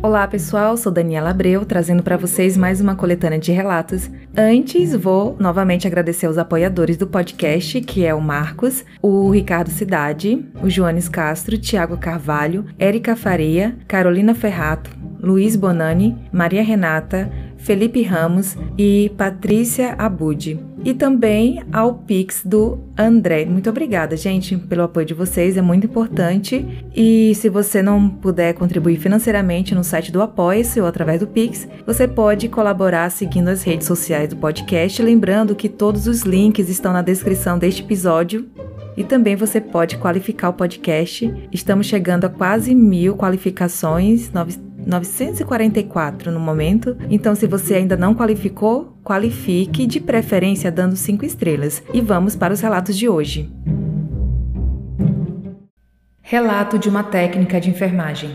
Olá pessoal, sou Daniela Abreu, trazendo para vocês mais uma coletânea de relatos. Antes, vou novamente agradecer aos apoiadores do podcast, que é o Marcos, o Ricardo Cidade, o Joanes Castro, Tiago Carvalho, Érica Faria, Carolina Ferrato, Luiz Bonani, Maria Renata, Felipe Ramos e Patrícia Abud. E também ao Pix do André. Muito obrigada, gente, pelo apoio de vocês, é muito importante. E se você não puder contribuir financeiramente no site do Apoia-se ou através do Pix, você pode colaborar seguindo as redes sociais do podcast. Lembrando que todos os links estão na descrição deste episódio e também você pode qualificar o podcast. Estamos chegando a quase mil qualificações, 944 no momento. Então, se você ainda não qualificou, qualifique, de preferência dando 5 estrelas. E vamos para os relatos de hoje. Relato de uma técnica de enfermagem.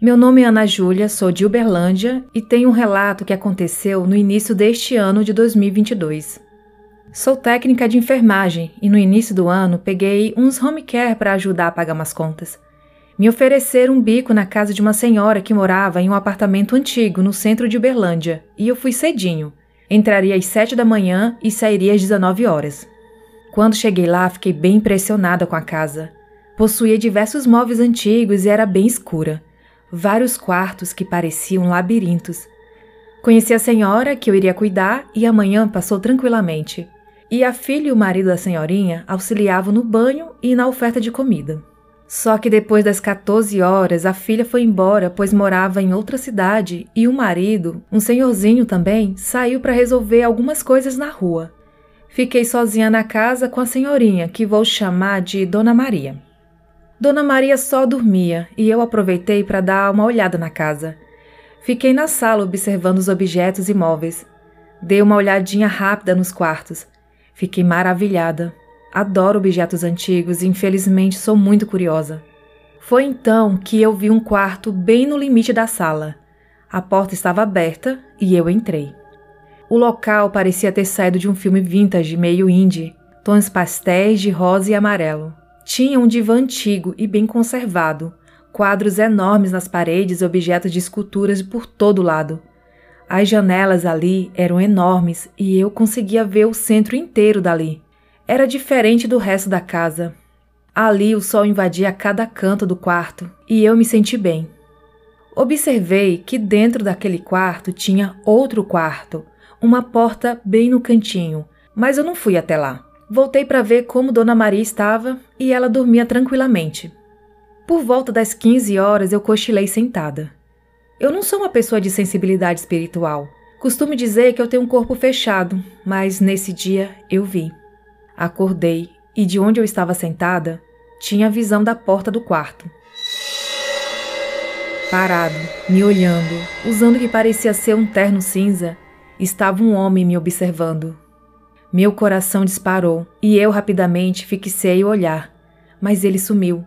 Meu nome é Ana Júlia, sou de Uberlândia e tenho um relato que aconteceu no início deste ano de 2022. Sou técnica de enfermagem e no início do ano peguei uns home care para ajudar a pagar umas contas. Me ofereceram um bico na casa de uma senhora que morava em um apartamento antigo no centro de Uberlândia, e eu fui cedinho. Entraria às sete da manhã e sairia às 19 horas. Quando cheguei lá, fiquei bem impressionada com a casa. Possuía diversos móveis antigos e era bem escura. Vários quartos que pareciam labirintos. Conheci a senhora que eu iria cuidar e amanhã passou tranquilamente. E a filha e o marido da senhorinha auxiliavam no banho e na oferta de comida. Só que depois das 14 horas, a filha foi embora, pois morava em outra cidade, e o marido, um senhorzinho também, saiu para resolver algumas coisas na rua. Fiquei sozinha na casa com a senhorinha, que vou chamar de Dona Maria. Dona Maria só dormia e eu aproveitei para dar uma olhada na casa. Fiquei na sala observando os objetos e móveis. Dei uma olhadinha rápida nos quartos. Fiquei maravilhada. Adoro objetos antigos e infelizmente sou muito curiosa. Foi então que eu vi um quarto bem no limite da sala. A porta estava aberta e eu entrei. O local parecia ter saído de um filme vintage meio indie, tons pastéis de rosa e amarelo. Tinha um divã antigo e bem conservado, quadros enormes nas paredes e objetos de esculturas por todo lado. As janelas ali eram enormes e eu conseguia ver o centro inteiro dali. Era diferente do resto da casa. Ali o sol invadia cada canto do quarto e eu me senti bem. Observei que dentro daquele quarto tinha outro quarto, uma porta bem no cantinho, mas eu não fui até lá. Voltei para ver como Dona Maria estava e ela dormia tranquilamente. Por volta das 15 horas eu cochilei sentada. Eu não sou uma pessoa de sensibilidade espiritual. Costumo dizer que eu tenho um corpo fechado, mas nesse dia eu vi. Acordei e de onde eu estava sentada, tinha a visão da porta do quarto. Parado, me olhando, usando o que parecia ser um terno cinza, estava um homem me observando. Meu coração disparou e eu rapidamente fixei o olhar, mas ele sumiu.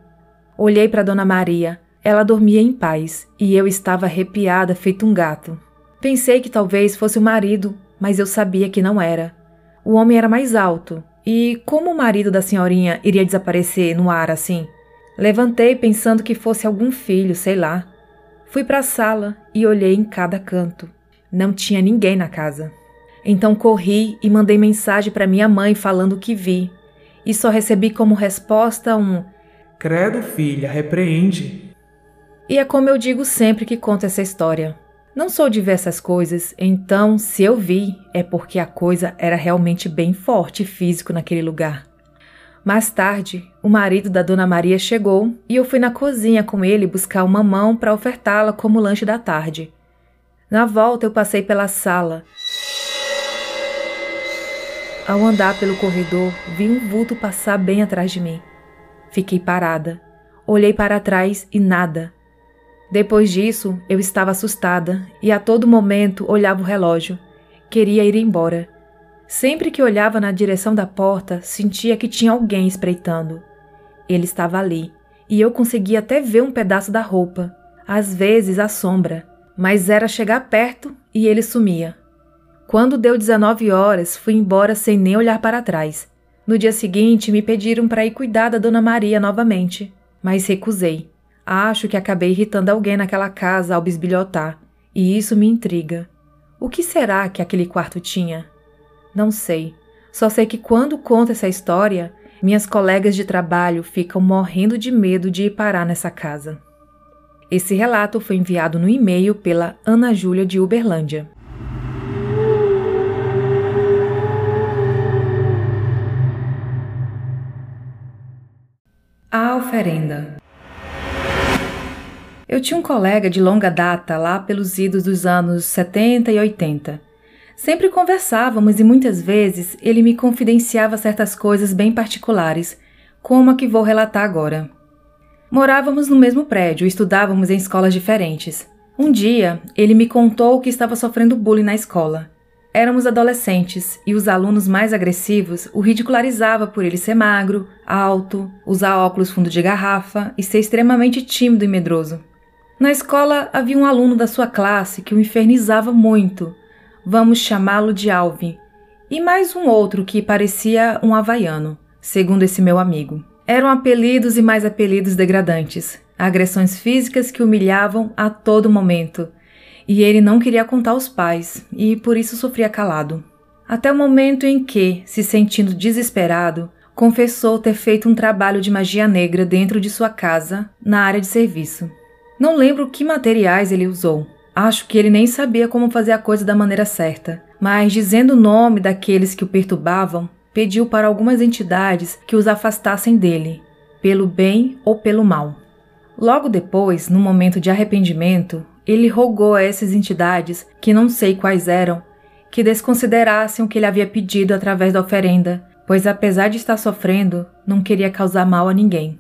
Olhei para Dona Maria, ela dormia em paz e eu estava arrepiada feito um gato. Pensei que talvez fosse o marido, mas eu sabia que não era. O homem era mais alto, e como o marido da senhorinha iria desaparecer no ar assim? Levantei pensando que fosse algum filho, sei lá. Fui para a sala e olhei em cada canto. Não tinha ninguém na casa. Então corri e mandei mensagem para minha mãe falando o que vi. E só recebi como resposta um: Credo, filha, repreende. E é como eu digo sempre que conto essa história. Não sou de ver essas coisas, então se eu vi, é porque a coisa era realmente bem forte físico naquele lugar. Mais tarde, o marido da Dona Maria chegou e eu fui na cozinha com ele buscar uma mão para ofertá-la como lanche da tarde. Na volta, eu passei pela sala. Ao andar pelo corredor, vi um vulto passar bem atrás de mim. Fiquei parada. Olhei para trás e nada. Depois disso, eu estava assustada e a todo momento olhava o relógio. Queria ir embora. Sempre que olhava na direção da porta, sentia que tinha alguém espreitando. Ele estava ali, e eu conseguia até ver um pedaço da roupa, às vezes a sombra, mas era chegar perto e ele sumia. Quando deu 19 horas, fui embora sem nem olhar para trás. No dia seguinte, me pediram para ir cuidar da Dona Maria novamente, mas recusei. Acho que acabei irritando alguém naquela casa ao bisbilhotar, e isso me intriga. O que será que aquele quarto tinha? Não sei. Só sei que quando conto essa história, minhas colegas de trabalho ficam morrendo de medo de ir parar nessa casa. Esse relato foi enviado no e-mail pela Ana Júlia de Uberlândia. A oferenda. Eu tinha um colega de longa data lá pelos idos dos anos 70 e 80. Sempre conversávamos e muitas vezes ele me confidenciava certas coisas bem particulares, como a que vou relatar agora. Morávamos no mesmo prédio e estudávamos em escolas diferentes. Um dia, ele me contou que estava sofrendo bullying na escola. Éramos adolescentes e os alunos mais agressivos o ridicularizava por ele ser magro, alto, usar óculos fundo de garrafa e ser extremamente tímido e medroso. Na escola havia um aluno da sua classe que o infernizava muito. Vamos chamá-lo de Alvin. E mais um outro que parecia um havaiano, segundo esse meu amigo. Eram apelidos e mais apelidos degradantes, agressões físicas que humilhavam a todo momento. E ele não queria contar aos pais, e por isso sofria calado. Até o momento em que, se sentindo desesperado, confessou ter feito um trabalho de magia negra dentro de sua casa, na área de serviço. Não lembro que materiais ele usou. Acho que ele nem sabia como fazer a coisa da maneira certa, mas dizendo o nome daqueles que o perturbavam, pediu para algumas entidades que os afastassem dele, pelo bem ou pelo mal. Logo depois, no momento de arrependimento, ele rogou a essas entidades, que não sei quais eram, que desconsiderassem o que ele havia pedido através da oferenda, pois apesar de estar sofrendo, não queria causar mal a ninguém.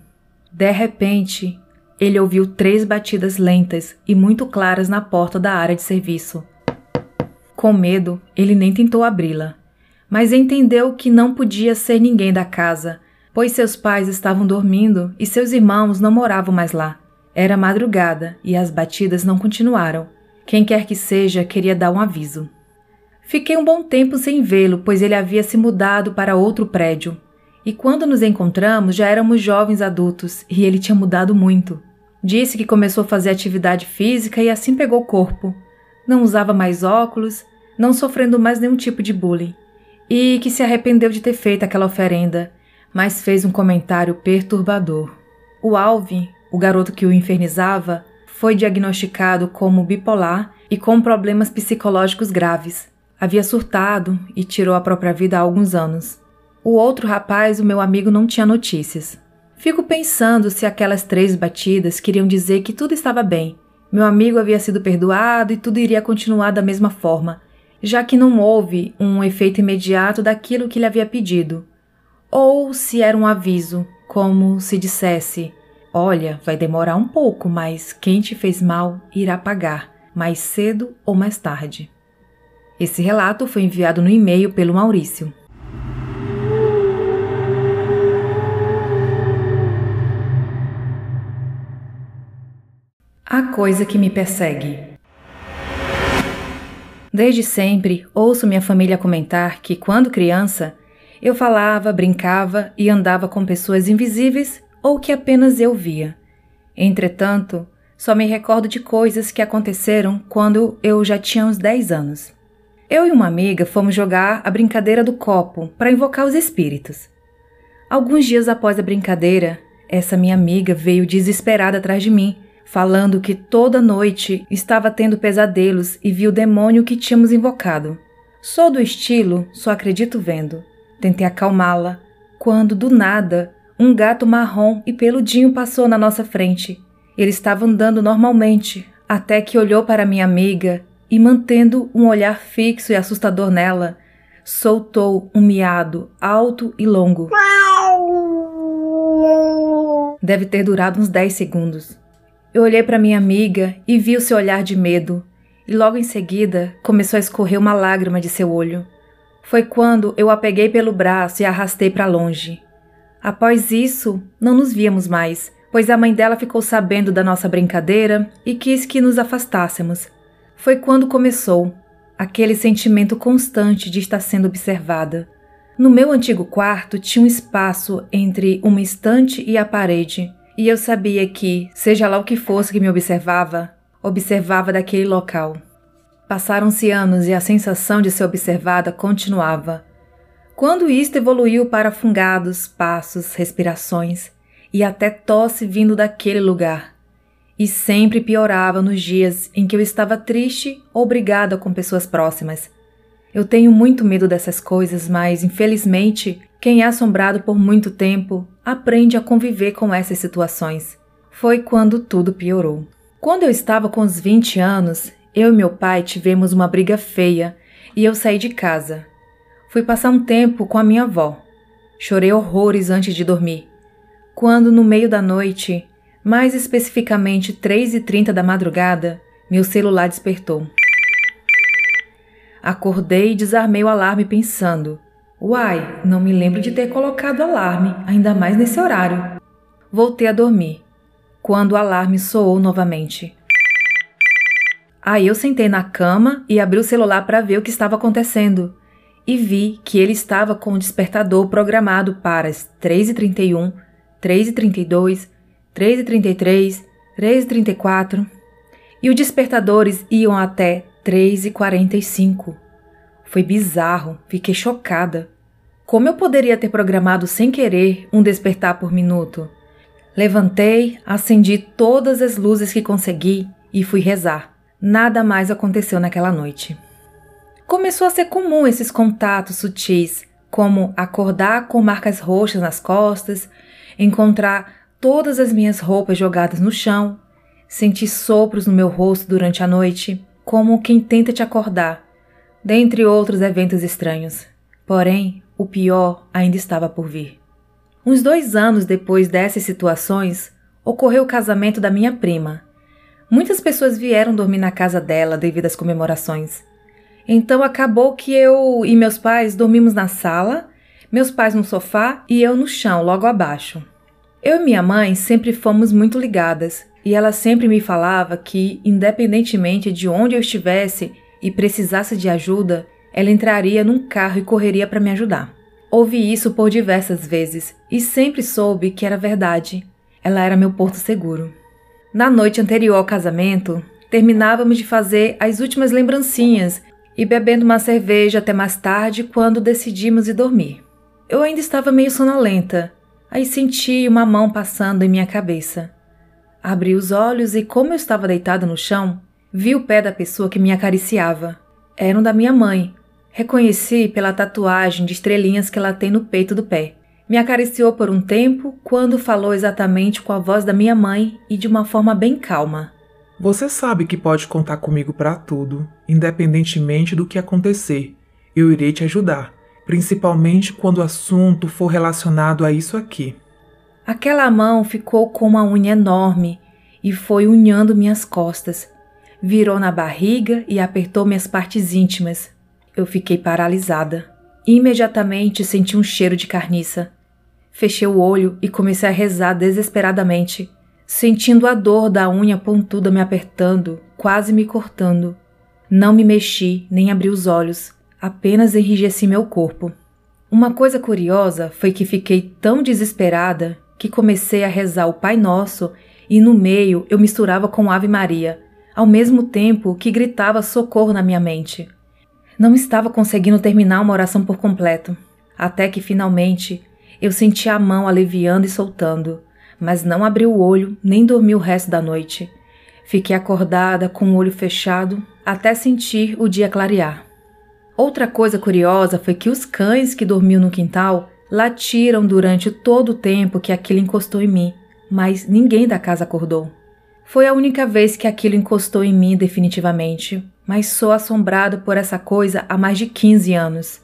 De repente, ele ouviu três batidas lentas e muito claras na porta da área de serviço. Com medo, ele nem tentou abri-la, mas entendeu que não podia ser ninguém da casa, pois seus pais estavam dormindo e seus irmãos não moravam mais lá. Era madrugada e as batidas não continuaram. Quem quer que seja queria dar um aviso. Fiquei um bom tempo sem vê-lo, pois ele havia se mudado para outro prédio, e quando nos encontramos já éramos jovens adultos e ele tinha mudado muito. Disse que começou a fazer atividade física e assim pegou corpo. Não usava mais óculos, não sofrendo mais nenhum tipo de bullying. E que se arrependeu de ter feito aquela oferenda, mas fez um comentário perturbador. O Alvin, o garoto que o infernizava, foi diagnosticado como bipolar e com problemas psicológicos graves. Havia surtado e tirou a própria vida há alguns anos. O outro rapaz, o meu amigo, não tinha notícias. Fico pensando se aquelas três batidas queriam dizer que tudo estava bem. Meu amigo havia sido perdoado e tudo iria continuar da mesma forma, já que não houve um efeito imediato daquilo que ele havia pedido. Ou se era um aviso, como se dissesse: Olha, vai demorar um pouco, mas quem te fez mal irá pagar, mais cedo ou mais tarde. Esse relato foi enviado no e-mail pelo Maurício. A coisa que me persegue. Desde sempre ouço minha família comentar que, quando criança, eu falava, brincava e andava com pessoas invisíveis ou que apenas eu via. Entretanto, só me recordo de coisas que aconteceram quando eu já tinha uns 10 anos. Eu e uma amiga fomos jogar a brincadeira do copo para invocar os espíritos. Alguns dias após a brincadeira, essa minha amiga veio desesperada atrás de mim falando que toda noite estava tendo pesadelos e viu o demônio que tínhamos invocado. Sou do estilo, só acredito vendo. Tentei acalmá-la, quando do nada um gato marrom e peludinho passou na nossa frente. Ele estava andando normalmente, até que olhou para minha amiga e, mantendo um olhar fixo e assustador nela, soltou um miado alto e longo. Deve ter durado uns 10 segundos. Eu olhei para minha amiga e vi o seu olhar de medo, e logo em seguida começou a escorrer uma lágrima de seu olho. Foi quando eu a peguei pelo braço e a arrastei para longe. Após isso, não nos víamos mais, pois a mãe dela ficou sabendo da nossa brincadeira e quis que nos afastássemos. Foi quando começou aquele sentimento constante de estar sendo observada. No meu antigo quarto tinha um espaço entre uma estante e a parede E eu sabia que, seja lá o que fosse que me observava, observava daquele local. Passaram-se anos e a sensação de ser observada continuava. Quando isto evoluiu para fungados, passos, respirações e até tosse vindo daquele lugar. E sempre piorava nos dias em que eu estava triste ou brigada com pessoas próximas. Eu tenho muito medo dessas coisas, mas infelizmente, quem é assombrado por muito tempo aprende a conviver com essas situações. Foi quando tudo piorou. Quando eu estava com os 20 anos, eu e meu pai tivemos uma briga feia e eu saí de casa. Fui passar um tempo com a minha avó. Chorei horrores antes de dormir. Quando, no meio da noite, mais especificamente 3 e 30 da madrugada, meu celular despertou. Acordei e desarmei o alarme pensando: Uai, não me lembro de ter colocado alarme, ainda mais nesse horário. Voltei a dormir, quando o alarme soou novamente. Aí eu sentei na cama e abri o celular para ver o que estava acontecendo e vi que ele estava com o despertador programado para as 3h31, 3h32, 3h33, 3h34 e os despertadores iam até 3h45. Foi bizarro, fiquei chocada. Como eu poderia ter programado sem querer um despertar por minuto? Levantei, acendi todas as luzes que consegui e fui rezar. Nada mais aconteceu naquela noite. Começou a ser comum esses contatos sutis, como acordar com marcas roxas nas costas, encontrar todas as minhas roupas jogadas no chão, sentir sopros no meu rosto durante a noite, como quem tenta te acordar, dentre outros eventos estranhos. Porém, o pior ainda estava por vir. Uns dois anos depois dessas situações, ocorreu o casamento da minha prima, Muitas pessoas vieram dormir na casa dela devido às comemorações. Então acabou que eu e meus pais dormimos na sala, meus pais no sofá e eu no chão, logo abaixo. Eu e minha mãe sempre fomos muito ligadas e ela sempre me falava que, independentemente de onde eu estivesse e precisasse de ajuda, ela entraria num carro e correria para me ajudar. Ouvi isso por diversas vezes e sempre soube que era verdade. Ela era meu porto seguro. Na noite anterior ao casamento, terminávamos de fazer as últimas lembrancinhas e bebendo uma cerveja até mais tarde quando decidimos ir dormir. Eu ainda estava meio sonolenta, aí senti uma mão passando em minha cabeça. Abri os olhos e, como eu estava deitada no chão, vi o pé da pessoa que me acariciava. Era um da minha mãe. Reconheci pela tatuagem de estrelinhas que ela tem no peito do pé. Me acariciou por um tempo, quando falou exatamente com a voz da minha mãe e de uma forma bem calma. Você sabe que pode contar comigo para tudo, independentemente do que acontecer. Eu irei te ajudar, principalmente quando o assunto for relacionado a isso aqui. Aquela mão ficou com uma unha enorme e foi unhando minhas costas. Virou na barriga e apertou minhas partes íntimas. Eu fiquei paralisada. Imediatamente senti um cheiro de carniça. Fechei o olho e comecei a rezar desesperadamente, sentindo a dor da unha pontuda me apertando, quase me cortando. Não me mexi nem abri os olhos, apenas enrijeci meu corpo. Uma coisa curiosa foi que fiquei tão desesperada que comecei a rezar o Pai Nosso e no meio eu misturava com Ave Maria, ao mesmo tempo que gritava socorro na minha mente. Não estava conseguindo terminar uma oração por completo, até que finalmente eu senti a mão aliviando e soltando, mas não abri o olho nem dormi o resto da noite. Fiquei acordada com o olho fechado até sentir o dia clarear. Outra coisa curiosa foi que os cães que dormiam no quintal latiram durante todo o tempo que aquilo encostou em mim, mas ninguém da casa acordou. Foi a única vez que aquilo encostou em mim definitivamente, mas sou assombrado por essa coisa há mais de 15 anos.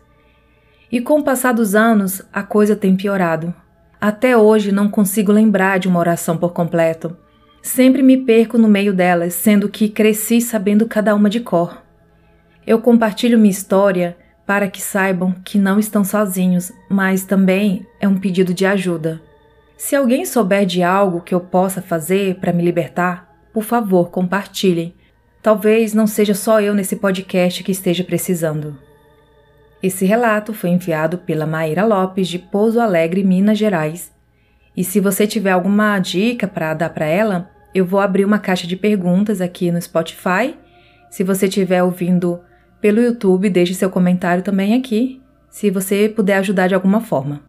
E com o passar dos anos, a coisa tem piorado. Até hoje não consigo lembrar de uma oração por completo. Sempre me perco no meio delas, sendo que cresci sabendo cada uma de cor. Eu compartilho minha história para que saibam que não estão sozinhos, mas também é um pedido de ajuda. Se alguém souber de algo que eu possa fazer para me libertar, por favor, compartilhem. Talvez não seja só eu nesse podcast que esteja precisando. Esse relato foi enviado pela Maíra Lopes de Pouso Alegre, Minas Gerais, E se você tiver alguma dica para dar para ela, eu vou abrir uma caixa de perguntas aqui no Spotify. Se você estiver ouvindo pelo YouTube, deixe seu comentário também aqui, se você puder ajudar de alguma forma.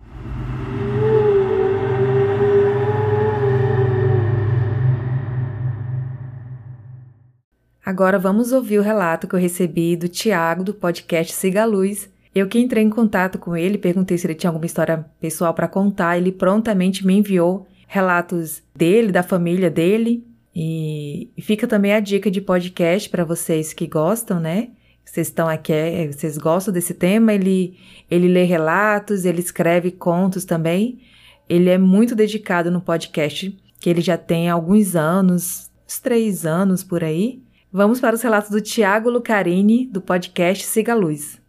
Agora vamos ouvir o relato que eu recebi do Tiago do podcast Siga a Luz. Eu que entrei em contato com ele, perguntei se ele tinha alguma história pessoal para contar, ele prontamente me enviou relatos dele, da família dele. E fica também a dica de podcast para vocês que gostam, né? Vocês estão aqui, é, vocês gostam desse tema? Ele ele lê relatos, ele escreve contos também. Ele é muito dedicado no podcast, que ele já tem alguns anos, uns três anos por aí. Vamos para os relatos do Tiago Lucarini, do podcast Siga a Luz.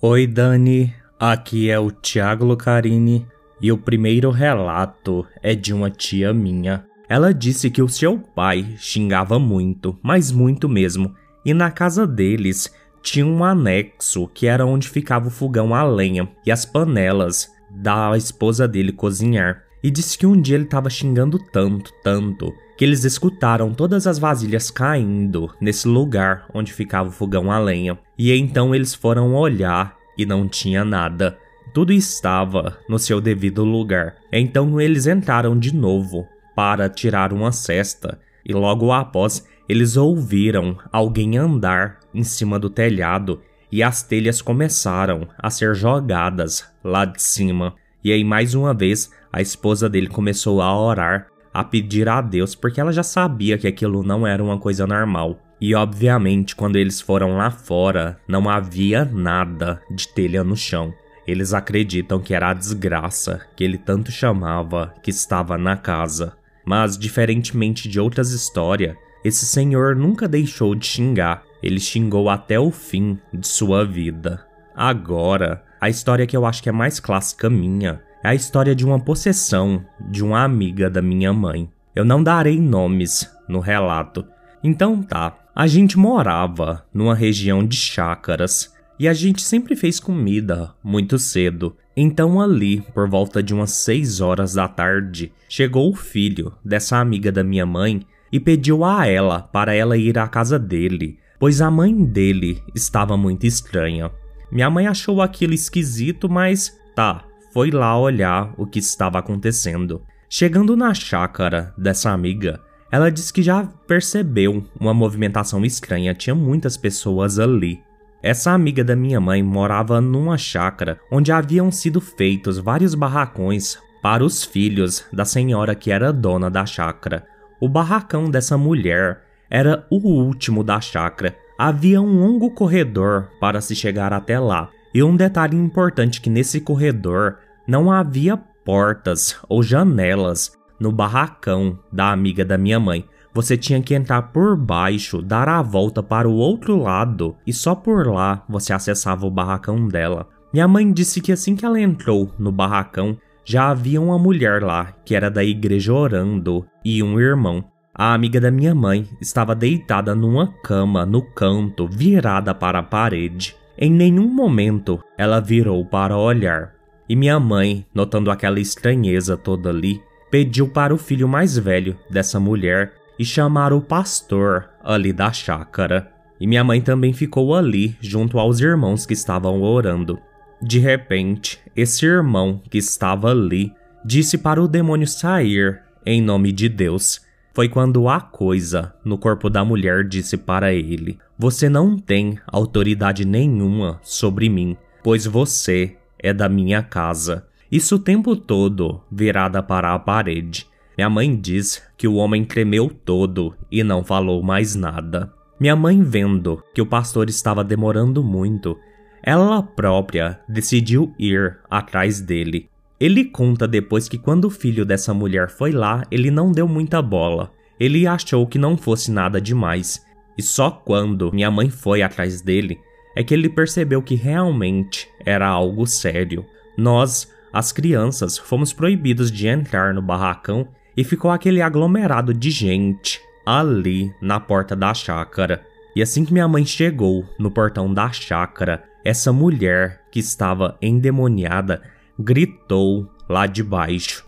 Oi, Dani. Aqui é o Tiago Lucarini e o primeiro relato é de uma tia minha. Ela disse que o seu pai xingava muito, mas muito mesmo, e na casa deles tinha um anexo que era onde ficava o fogão a lenha e as panelas da esposa dele cozinhar. E disse que um dia ele estava xingando tanto, tanto, que eles escutaram todas as vasilhas caindo nesse lugar onde ficava o fogão a lenha. E então eles foram olhar e não tinha nada. Tudo estava no seu devido lugar. Então eles entraram de novo para tirar uma cesta e logo após eles ouviram alguém andar em cima do telhado e as telhas começaram a ser jogadas lá de cima. E aí mais uma vez a esposa dele começou a orar a pedir a Deus porque ela já sabia que aquilo não era uma coisa normal. E obviamente, quando eles foram lá fora, não havia nada de telha no chão. Eles acreditam que era a desgraça que ele tanto chamava que estava na casa. Mas, diferentemente de outras histórias, esse senhor nunca deixou de xingar. Ele xingou até o fim de sua vida. Agora, a história que eu acho que é mais clássica minha é a história de uma possessão de uma amiga da minha mãe. Eu não darei nomes no relato. Então tá, a gente morava numa região de chácaras e a gente sempre fez comida muito cedo. Então ali, por volta de umas 6 horas da tarde, chegou o filho dessa amiga da minha mãe e pediu a ela para ela ir à casa dele, pois a mãe dele estava muito estranha. Minha mãe achou aquilo esquisito, mas tá, foi lá olhar o que estava acontecendo. Chegando na chácara dessa amiga, ela disse que já percebeu uma movimentação estranha, tinha muitas pessoas ali. Essa amiga da minha mãe morava numa chácara onde haviam sido feitos vários barracões para os filhos da senhora que era dona da chácara. O barracão dessa mulher era o último da chácara. Havia um longo corredor para se chegar até lá, e um detalhe importante que nesse corredor não havia portas ou janelas no barracão da amiga da minha mãe. Você tinha que entrar por baixo, dar a volta para o outro lado e só por lá você acessava o barracão dela. Minha mãe disse que assim que ela entrou no barracão, já havia uma mulher lá que era da igreja orando e um irmão. A amiga da minha mãe estava deitada numa cama no canto, virada para a parede. Em nenhum momento ela virou para olhar. E minha mãe, notando aquela estranheza toda ali, pediu para o filho mais velho dessa mulher e chamar o pastor ali da chácara. E minha mãe também ficou ali junto aos irmãos que estavam orando. De repente, esse irmão que estava ali disse para o demônio sair em nome de Deus. Foi quando a coisa no corpo da mulher disse para ele: Você não tem autoridade nenhuma sobre mim, pois você é da minha casa. Isso o tempo todo virada para a parede. Minha mãe diz que o homem tremeu todo e não falou mais nada. Minha mãe, vendo que o pastor estava demorando muito, ela própria decidiu ir atrás dele. Ele conta depois que quando o filho dessa mulher foi lá, ele não deu muita bola. Ele achou que não fosse nada demais. E só quando minha mãe foi atrás dele é que ele percebeu que realmente era algo sério. Nós, as crianças, fomos proibidos de entrar no barracão e ficou aquele aglomerado de gente ali na porta da chácara. E assim que minha mãe chegou no portão da chácara, essa mulher que estava endemoniada gritou lá de baixo.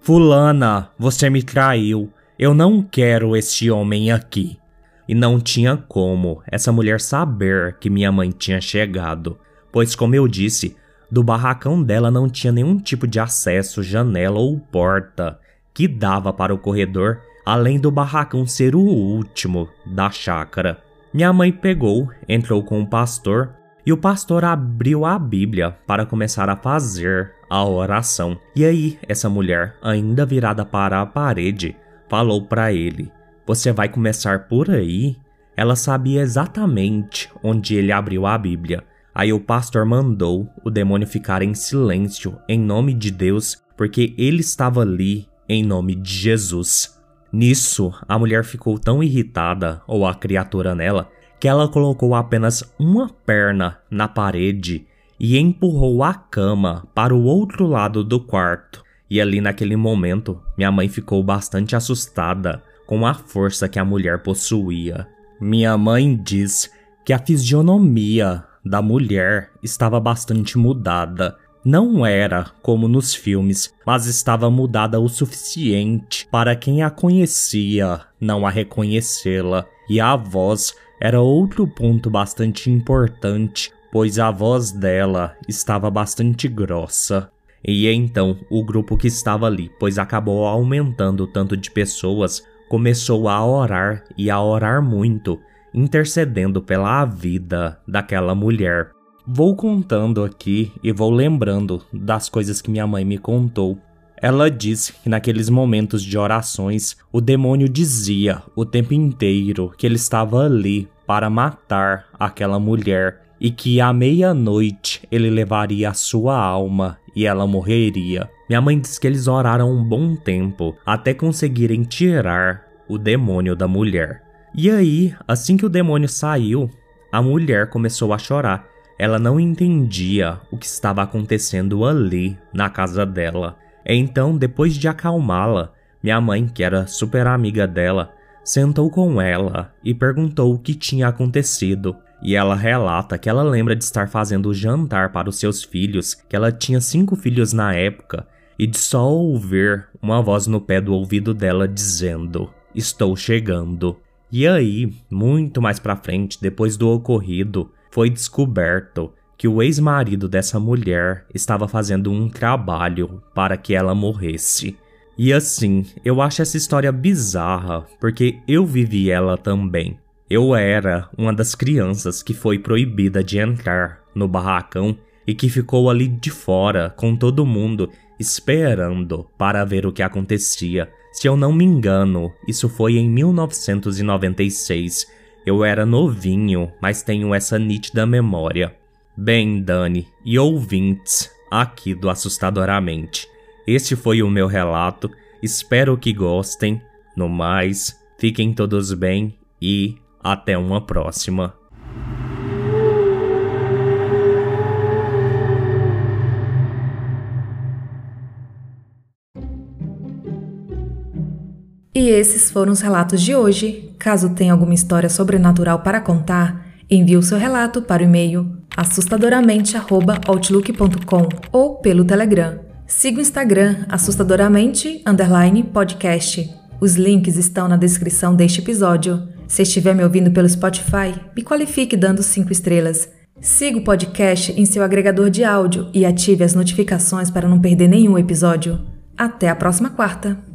Fulana, você me traiu. Eu não quero esse homem aqui. E não tinha como essa mulher saber que minha mãe tinha chegado, pois, como eu disse, do barracão dela não tinha nenhum tipo de acesso, janela ou porta que dava para o corredor, além do barracão ser o último da chácara. Minha mãe pegou, entrou com o pastor e o pastor abriu a Bíblia para começar a fazer a oração. E aí, essa mulher, ainda virada para a parede, falou para ele: Você vai começar por aí? Ela sabia exatamente onde ele abriu a Bíblia. Aí o pastor mandou o demônio ficar em silêncio em nome de Deus, porque ele estava ali em nome de Jesus. Nisso, a mulher ficou tão irritada, ou a criatura nela, que ela colocou apenas uma perna na parede e empurrou a cama para o outro lado do quarto. E ali naquele momento, minha mãe ficou bastante assustada com a força que a mulher possuía. Minha mãe diz que a fisionomia da mulher estava bastante mudada. Não era como nos filmes, mas estava mudada o suficiente para quem a conhecia não a reconhecê-la, e a voz era outro ponto bastante importante, pois a voz dela estava bastante grossa. E então o grupo que estava ali, pois acabou aumentando o tanto de pessoas, começou a orar e a orar muito, intercedendo pela vida daquela mulher. Vou contando aqui e vou lembrando das coisas que minha mãe me contou. Ela disse que naqueles momentos de orações, o demônio dizia o tempo inteiro que ele estava ali para matar aquela mulher e que à meia-noite ele levaria a sua alma e ela morreria. Minha mãe disse que eles oraram um bom tempo até conseguirem tirar o demônio da mulher. E aí, assim que o demônio saiu, a mulher começou a chorar. Ela não entendia o que estava acontecendo ali na casa dela. Então, depois de acalmá-la, minha mãe, que era super amiga dela, sentou com ela e perguntou o que tinha acontecido. E ela relata que ela lembra de estar fazendo o jantar para os seus filhos, que ela tinha cinco filhos na época, e de só ouvir uma voz no pé do ouvido dela dizendo: Estou chegando. E aí, muito mais pra frente, depois do ocorrido, foi descoberto que o ex-marido dessa mulher estava fazendo um trabalho para que ela morresse. E assim, eu acho essa história bizarra porque eu vivi ela também. Eu era uma das crianças que foi proibida de entrar no barracão e que ficou ali de fora com todo mundo esperando para ver o que acontecia. Se eu não me engano, isso foi em 1996. Eu era novinho, mas tenho essa nítida memória. Bem, Dani e ouvintes aqui do Assustadoramente, este foi o meu relato. Espero que gostem. No mais, fiquem todos bem e até uma próxima. E esses foram os relatos de hoje. Caso tenha alguma história sobrenatural para contar, envie o seu relato para o e-mail assustadoramente@outlook.com ou pelo Telegram. Siga o Instagram assustadoramente podcast. Os links estão na descrição deste episódio. Se estiver me ouvindo pelo Spotify, me qualifique dando 5 estrelas. Siga o podcast em seu agregador de áudio e ative as notificações para não perder nenhum episódio. Até a próxima quarta!